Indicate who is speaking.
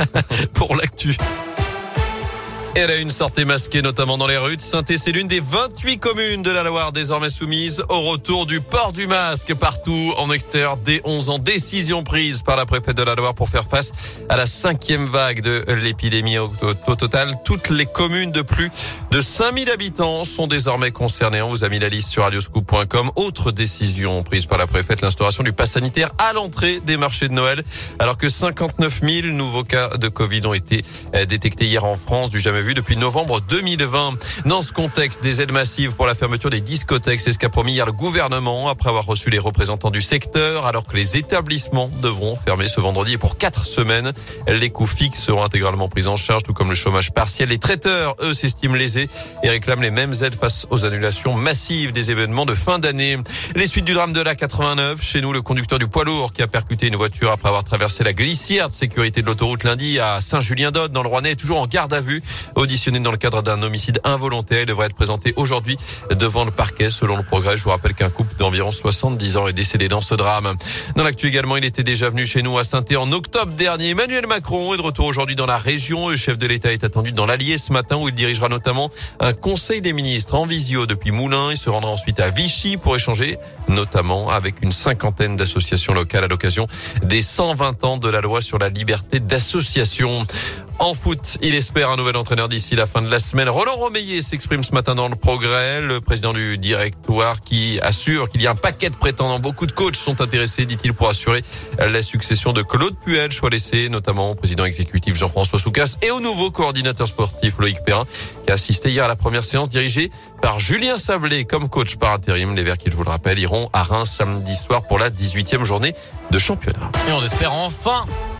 Speaker 1: Pour l'actu. Elle a une sortie masquée, notamment dans les rues de saint C'est l'une des 28 communes de la Loire désormais soumises au retour du port du masque partout en extérieur dès 11 ans. Décision prise par la préfète de la Loire pour faire face à la cinquième vague de l'épidémie. Au, total, toutes les communes de plus de 5000 habitants sont désormais concernées. On vous a mis la liste sur radioscoop.com. Autre décision prise par la préfète, l'instauration du pass sanitaire à l'entrée des marchés de Noël. Alors que 59 000 nouveaux cas de Covid ont été euh, détectés hier en France, du jamais vu depuis novembre 2020. Dans ce contexte, des aides massives pour la fermeture des discothèques, c'est ce qu'a promis hier le gouvernement après avoir reçu les représentants du secteur, alors que les établissements devront fermer ce vendredi et pour quatre semaines. Les coûts fixes seront intégralement pris en charge, tout comme le chômage partiel. Les traiteurs, eux, s'estiment lésés et réclament les mêmes aides face aux annulations massives des événements de fin d'année. Les suites du drame de la 89, chez nous, le conducteur du poids lourd qui a percuté une voiture après avoir traversé la glissière de sécurité de l'autoroute lundi à Saint-Julien-d'Aude dans le Rouennais est toujours en garde à vue. Auditionné dans le cadre d'un homicide involontaire, il devrait être présenté aujourd'hui devant le parquet. Selon le progrès, je vous rappelle qu'un couple d'environ 70 ans est décédé dans ce drame. Dans l'actu également, il était déjà venu chez nous à saint en octobre dernier. Emmanuel Macron est de retour aujourd'hui dans la région. Le chef de l'État est attendu dans l'Allier ce matin où il dirigera notamment un conseil des ministres en visio depuis Moulins. Il se rendra ensuite à Vichy pour échanger notamment avec une cinquantaine d'associations locales à l'occasion des 120 ans de la loi sur la liberté d'association. En foot, il espère un nouvel entraîneur d'ici la fin de la semaine. Roland Romeillet s'exprime ce matin dans le progrès, le président du directoire qui assure qu'il y a un paquet de prétendants. Beaucoup de coachs sont intéressés, dit-il, pour assurer la succession de Claude Puel, choix laissé notamment au président exécutif Jean-François Soucas et au nouveau coordinateur sportif Loïc Perrin, qui a assisté hier la première séance dirigée par Julien Sablé comme coach par intérim. Les Verts qui, je vous le rappelle, iront à Reims samedi soir pour la 18e journée de championnat.
Speaker 2: Et on espère enfin